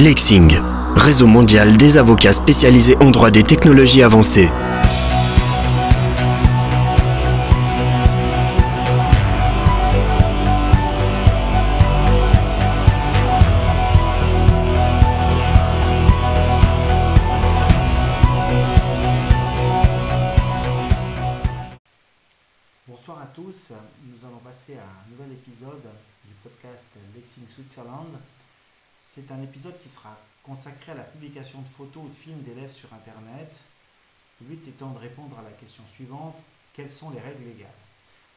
Lexing, réseau mondial des avocats spécialisés en droit des technologies avancées. Bonsoir à tous, nous allons passer à un nouvel épisode du podcast Lexing Switzerland. C'est un épisode qui sera consacré à la publication de photos ou de films d'élèves sur Internet. Le but étant de répondre à la question suivante, quelles sont les règles légales?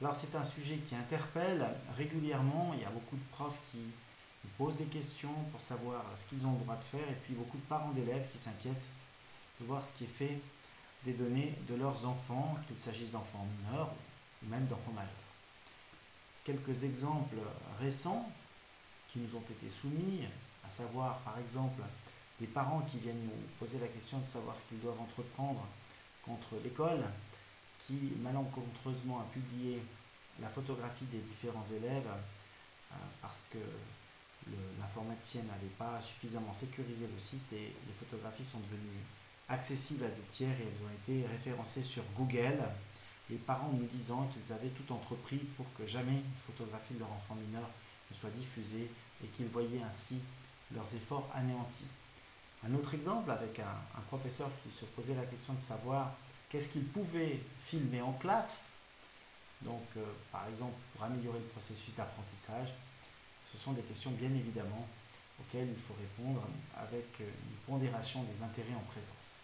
Alors c'est un sujet qui interpelle régulièrement, il y a beaucoup de profs qui posent des questions pour savoir ce qu'ils ont le droit de faire et puis beaucoup de parents d'élèves qui s'inquiètent de voir ce qui est fait des données de leurs enfants, qu'il s'agisse d'enfants mineurs ou même d'enfants majeurs. Quelques exemples récents qui nous ont été soumis, à savoir par exemple des parents qui viennent nous poser la question de savoir ce qu'ils doivent entreprendre contre l'école, qui malencontreusement a publié la photographie des différents élèves euh, parce que l'informaticienne n'avait pas suffisamment sécurisé le site et les photographies sont devenues accessibles à des tiers et elles ont été référencées sur Google les parents nous disant qu'ils avaient tout entrepris pour que jamais une photographie de leur enfant mineur ne soit diffusée et qu'ils voyaient ainsi leurs efforts anéantis. Un autre exemple avec un, professeur qui se posait la question de savoir qu'est-ce qu'il pouvait filmer en classe. Donc, euh, par exemple, pour améliorer le processus d'apprentissage, ce sont des questions bien évidemment auxquelles il faut répondre avec une pondération des intérêts en présence.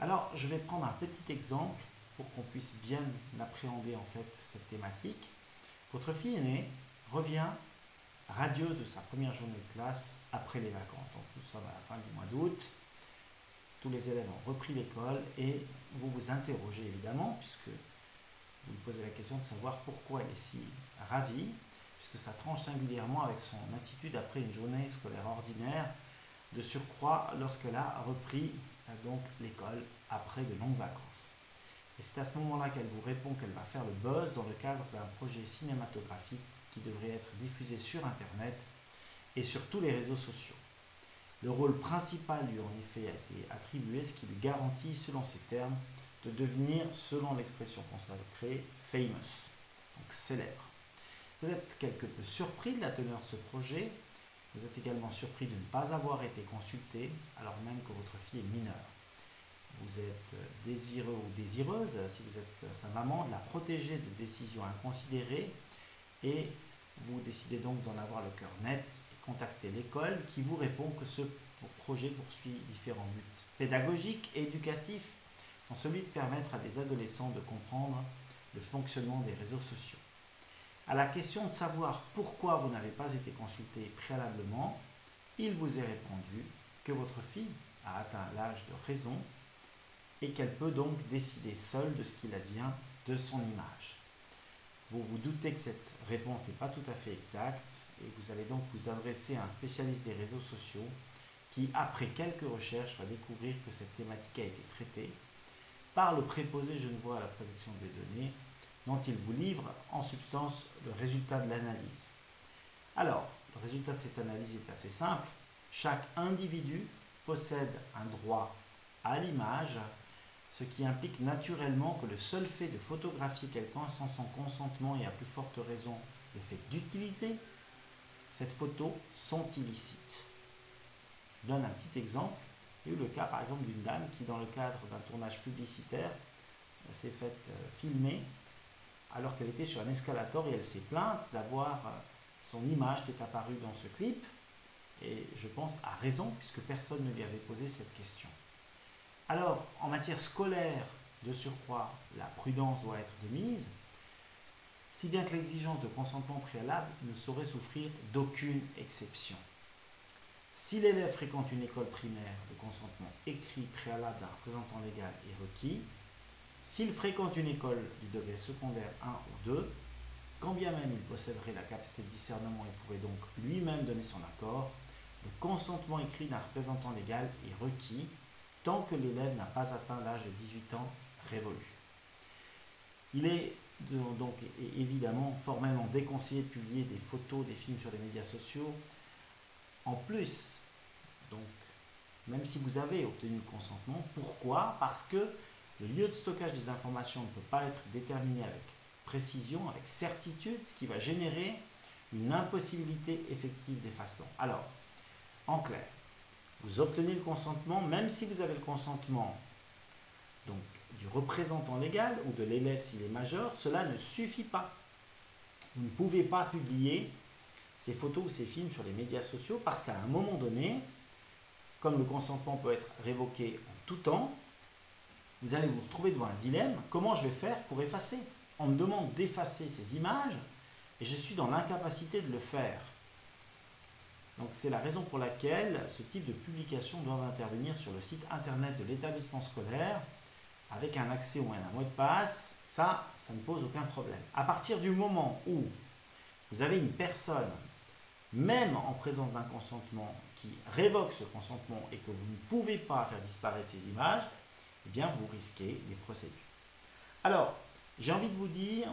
Alors, je vais prendre un petit exemple pour qu'on puisse bien appréhender en fait cette thématique. Votre fille aînée revient radieuse de sa première journée de classe après les vacances. Donc nous sommes à la fin du mois d'août. Tous les élèves ont repris l'école et vous vous interrogez évidemment, puisque vous vous posez la question de savoir pourquoi elle est si ravie, puisque ça tranche singulièrement avec son attitude après une journée scolaire ordinaire, de surcroît lorsqu'elle a repris euh, donc l'école après de longues vacances. Et c'est à ce moment-là qu'elle vous répond qu'elle va faire le buzz dans le cadre d'un projet cinématographique qui devrait être diffusé sur Internet et sur tous les réseaux sociaux. Le rôle principal lui en effet a été attribué, ce qui lui garantit, selon ses termes, de devenir, selon l'expression consacrée, famous, donc célèbre. Vous êtes quelque peu surpris de la teneur de ce projet, vous êtes également surpris de ne pas avoir été consulté alors même que votre fille est mineure vous êtes désireux ou désireuse, si vous êtes sa maman, de la protéger de décisions inconsidérées et vous décidez donc d'en avoir le cœur net et contactez l'école qui vous répond que ce projet poursuit différents buts pédagogiques et éducatifs, en celui de permettre à des adolescents de comprendre le fonctionnement des réseaux sociaux. À la question de savoir pourquoi vous n'avez pas été consulté préalablement, il vous est répondu que votre fille a atteint l'âge de raison et qu'elle peut donc décider seule de ce qu'il advient de son image. Vous vous doutez que cette réponse n'est pas tout à fait exacte et vous allez donc vous adresser à un spécialiste des réseaux sociaux qui, après quelques recherches, va découvrir que cette thématique a été traitée par le préposé Genevois à la protection des données, dont il vous livre en substance le résultat de l'analyse. Alors, le résultat de cette analyse est assez simple. Chaque individu possède un droit à l'image ce qui implique naturellement que le seul fait de photographier quelqu'un sans son consentement et à plus forte raison le fait d'utiliser cette photo sont illicites. Je donne un petit exemple. Il y a eu le cas par exemple d'une dame qui dans le cadre d'un tournage publicitaire s'est faite euh, filmer alors qu'elle était sur un escalator et elle s'est plainte d'avoir euh, son image qui est apparue dans ce clip et je pense à raison puisque personne ne lui avait posé cette question. Alors, en matière scolaire, de surcroît, la prudence doit être de mise, si bien que l'exigence de consentement préalable ne saurait souffrir d'aucune exception. Si l'élève fréquente une école primaire, le consentement écrit préalable d'un représentant légal est requis. S'il fréquente une école du degré secondaire 1 ou 2, quand bien même il posséderait la capacité de discernement et pourrait donc lui-même donner son accord, le consentement écrit d'un représentant légal est requis tant que l'élève n'a pas atteint l'âge de 18 ans révolu. Il est donc évidemment formellement déconseillé de publier des photos, des films sur les médias sociaux. En plus Donc, même si vous avez obtenu le consentement, pourquoi? Parce que le lieu de stockage des informations ne peut pas être déterminé avec précision, avec certitude, ce qui va générer une impossibilité effective d'effacement. Alors, en clair, vous obtenez le consentement, même si vous avez le consentement donc, du représentant légal ou de l'élève s'il est majeur, cela ne suffit pas. Vous ne pouvez pas publier ces photos ou ces films sur les médias sociaux parce qu'à un moment donné, comme le consentement peut être révoqué en tout temps, vous allez vous retrouver devant un dilemme. Comment je vais faire pour effacer? On me demande d'effacer ces images et je suis dans l'incapacité de le faire. Donc c'est la raison pour laquelle ce type de publication doit intervenir sur le site internet de l'établissement scolaire avec un accès ou un mot de passe. Ça, ça ne pose aucun problème. À partir du moment où vous avez une personne, même en présence d'un consentement, qui révoque ce consentement et que vous ne pouvez pas faire disparaître ces images, eh bien vous risquez des procédures. Alors, j'ai envie de vous dire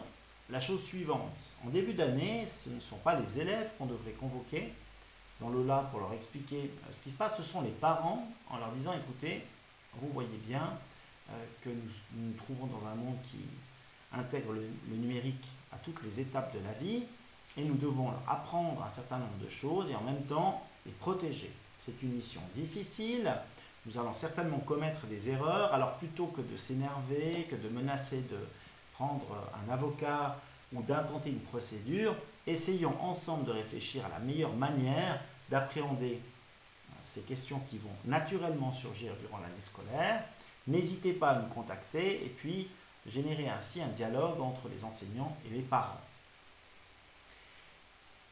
la chose suivante. En début d'année, ce ne sont pas les élèves qu'on devrait convoquer dans le là pour leur expliquer euh, ce qui se passe, ce sont les parents en leur disant écoutez, vous voyez bien euh, que nous nous trouvons dans un monde qui intègre le, numérique à toutes les étapes de la vie et nous devons leur apprendre un certain nombre de choses et en même temps les protéger. C'est une mission difficile, nous allons certainement commettre des erreurs, alors plutôt que de s'énerver, que de menacer de prendre un avocat ou d'intenter une procédure, essayons ensemble de réfléchir à la meilleure manière d'appréhender ces questions qui vont naturellement surgir durant l'année scolaire. N'hésitez pas à nous contacter et puis générer ainsi un dialogue entre les enseignants et les parents.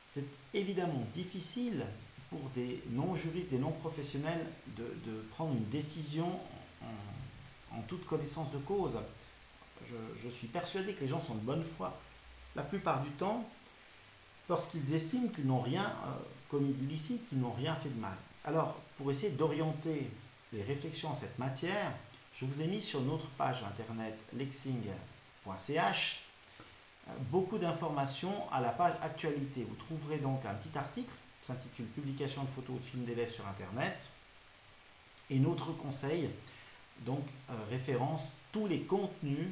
C'est évidemment difficile pour des non-juristes, des non-professionnels de, prendre une décision en, toute connaissance de cause. Je, suis persuadé que les gens sont de bonne foi. La plupart du temps, lorsqu'ils estiment qu'ils n'ont rien euh, commis d'illicite, qu'ils n'ont rien fait de mal. Alors, pour essayer d'orienter les réflexions en cette matière, je vous ai mis sur notre page internet lexing.ch euh, beaucoup d'informations à la page actualité. Vous trouverez donc un petit article qui s'intitule Publication de photos ou de films d'élèves sur internet et notre conseil donc euh, référence tous les contenus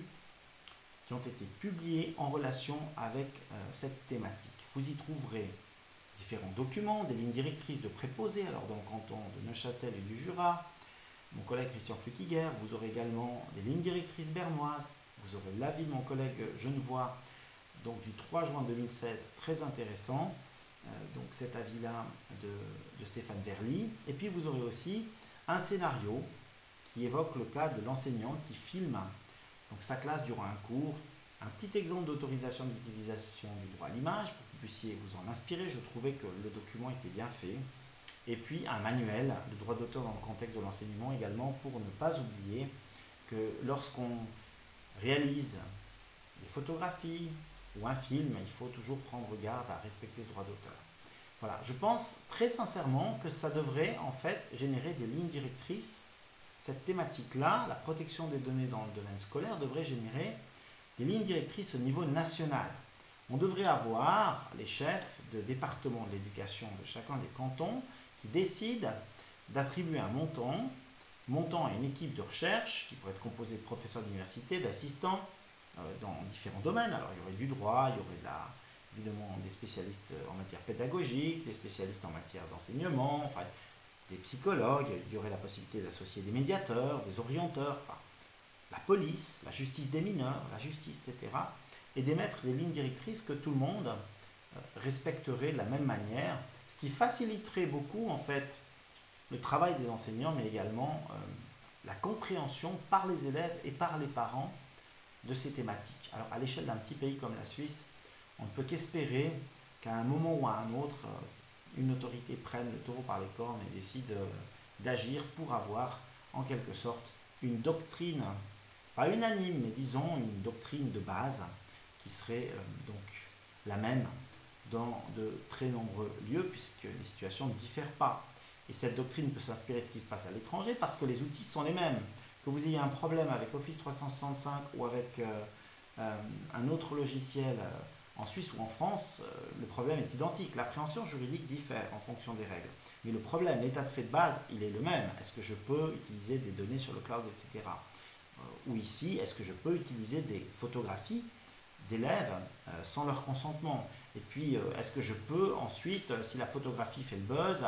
qui ont été publiés en relation avec euh, cette thématique. Vous y trouverez différents documents, des lignes directrices de préposés, alors dans le canton de Neuchâtel et du Jura, mon collègue Christian Flukiger, vous aurez également des lignes directrices bernoises, vous aurez l'avis de mon collègue Genevois, donc du 3 juin 2016, très intéressant, euh, donc cet avis-là de Stéphane Verly, et puis vous aurez aussi un scénario qui évoque le cas de l'enseignant qui filme donc sa classe durant un cours, un petit exemple d'autorisation d'utilisation du droit à l'image pour que vous puissiez vous en inspirer. Je trouvais que le document était bien fait. Et puis un manuel de droit d'auteur dans le contexte de l'enseignement également pour ne pas oublier que lorsqu'on réalise des photographies ou un film, il faut toujours prendre garde à respecter ce droit d'auteur. Voilà, je pense très sincèrement que ça devrait en fait générer des lignes directrices cette thématique-là, la protection des données dans le domaine scolaire, devrait générer des lignes directrices au niveau national. On devrait avoir les chefs de département de l'éducation de chacun des cantons qui décident d'attribuer un montant, montant à une équipe de recherche qui pourrait être composée de professeurs d'université, d'assistants euh, dans différents domaines. Alors il y aurait du droit, il y aurait évidemment des spécialistes en matière pédagogique, des spécialistes en matière d'enseignement, enfin des psychologues, il y aurait la possibilité d'associer des médiateurs, des orienteurs, la police, la justice des mineurs, la justice, etc. Et d'émettre des lignes directrices que tout le monde euh, respecterait de la même manière, ce qui faciliterait beaucoup en fait le travail des enseignants, mais également euh, la compréhension par les élèves et par les parents de ces thématiques. Alors à l'échelle d'un petit pays comme la Suisse, on ne peut qu'espérer qu'à un moment ou à un autre, euh, une autorité prenne le taureau par les cornes et décide euh, d'agir pour avoir en quelque sorte une doctrine, pas unanime, mais disons une doctrine de base qui serait euh, donc la même dans de très nombreux lieux puisque les situations ne diffèrent pas. Et cette doctrine peut s'inspirer de ce qui se passe à l'étranger parce que les outils sont les mêmes. Que vous ayez un problème avec Office 365 ou avec euh, un autre logiciel En Suisse ou en France, euh, le problème est identique. L'appréhension juridique diffère en fonction des règles. Mais le problème, l'état de fait de base, il est le même. Est-ce que je peux utiliser des données sur le cloud, etc. Euh, ou ici, est-ce que je peux utiliser des photographies d'élèves euh, sans leur consentement? Et puis, est-ce que je peux ensuite, si la photographie fait le buzz,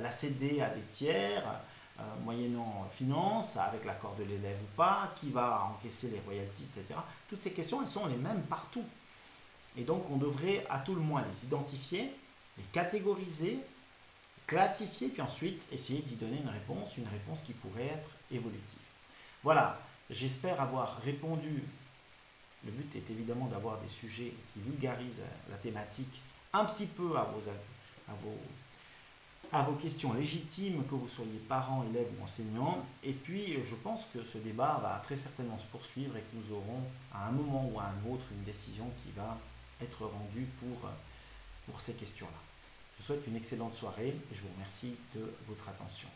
la céder à des tiers moyennant finance, avec l'accord de l'élève ou pas, qui va encaisser les royalties, etc. Toutes ces questions, elles sont les mêmes partout. Et donc, on devrait à tout le moins les identifier, les catégoriser, classifier, puis ensuite essayer d'y donner une réponse, une réponse qui pourrait être évolutive. Voilà, j'espère avoir répondu. Le but est évidemment d'avoir des sujets qui vulgarisent la thématique un petit peu à vos, à vos, à vos questions légitimes, que vous soyez parents, élèves ou enseignants. Et puis, je pense que ce débat va très certainement se poursuivre et que nous aurons à un moment ou à un autre une décision qui va être rendu pour, pour ces questions-là. Je vous souhaite une excellente soirée et je vous remercie de votre attention.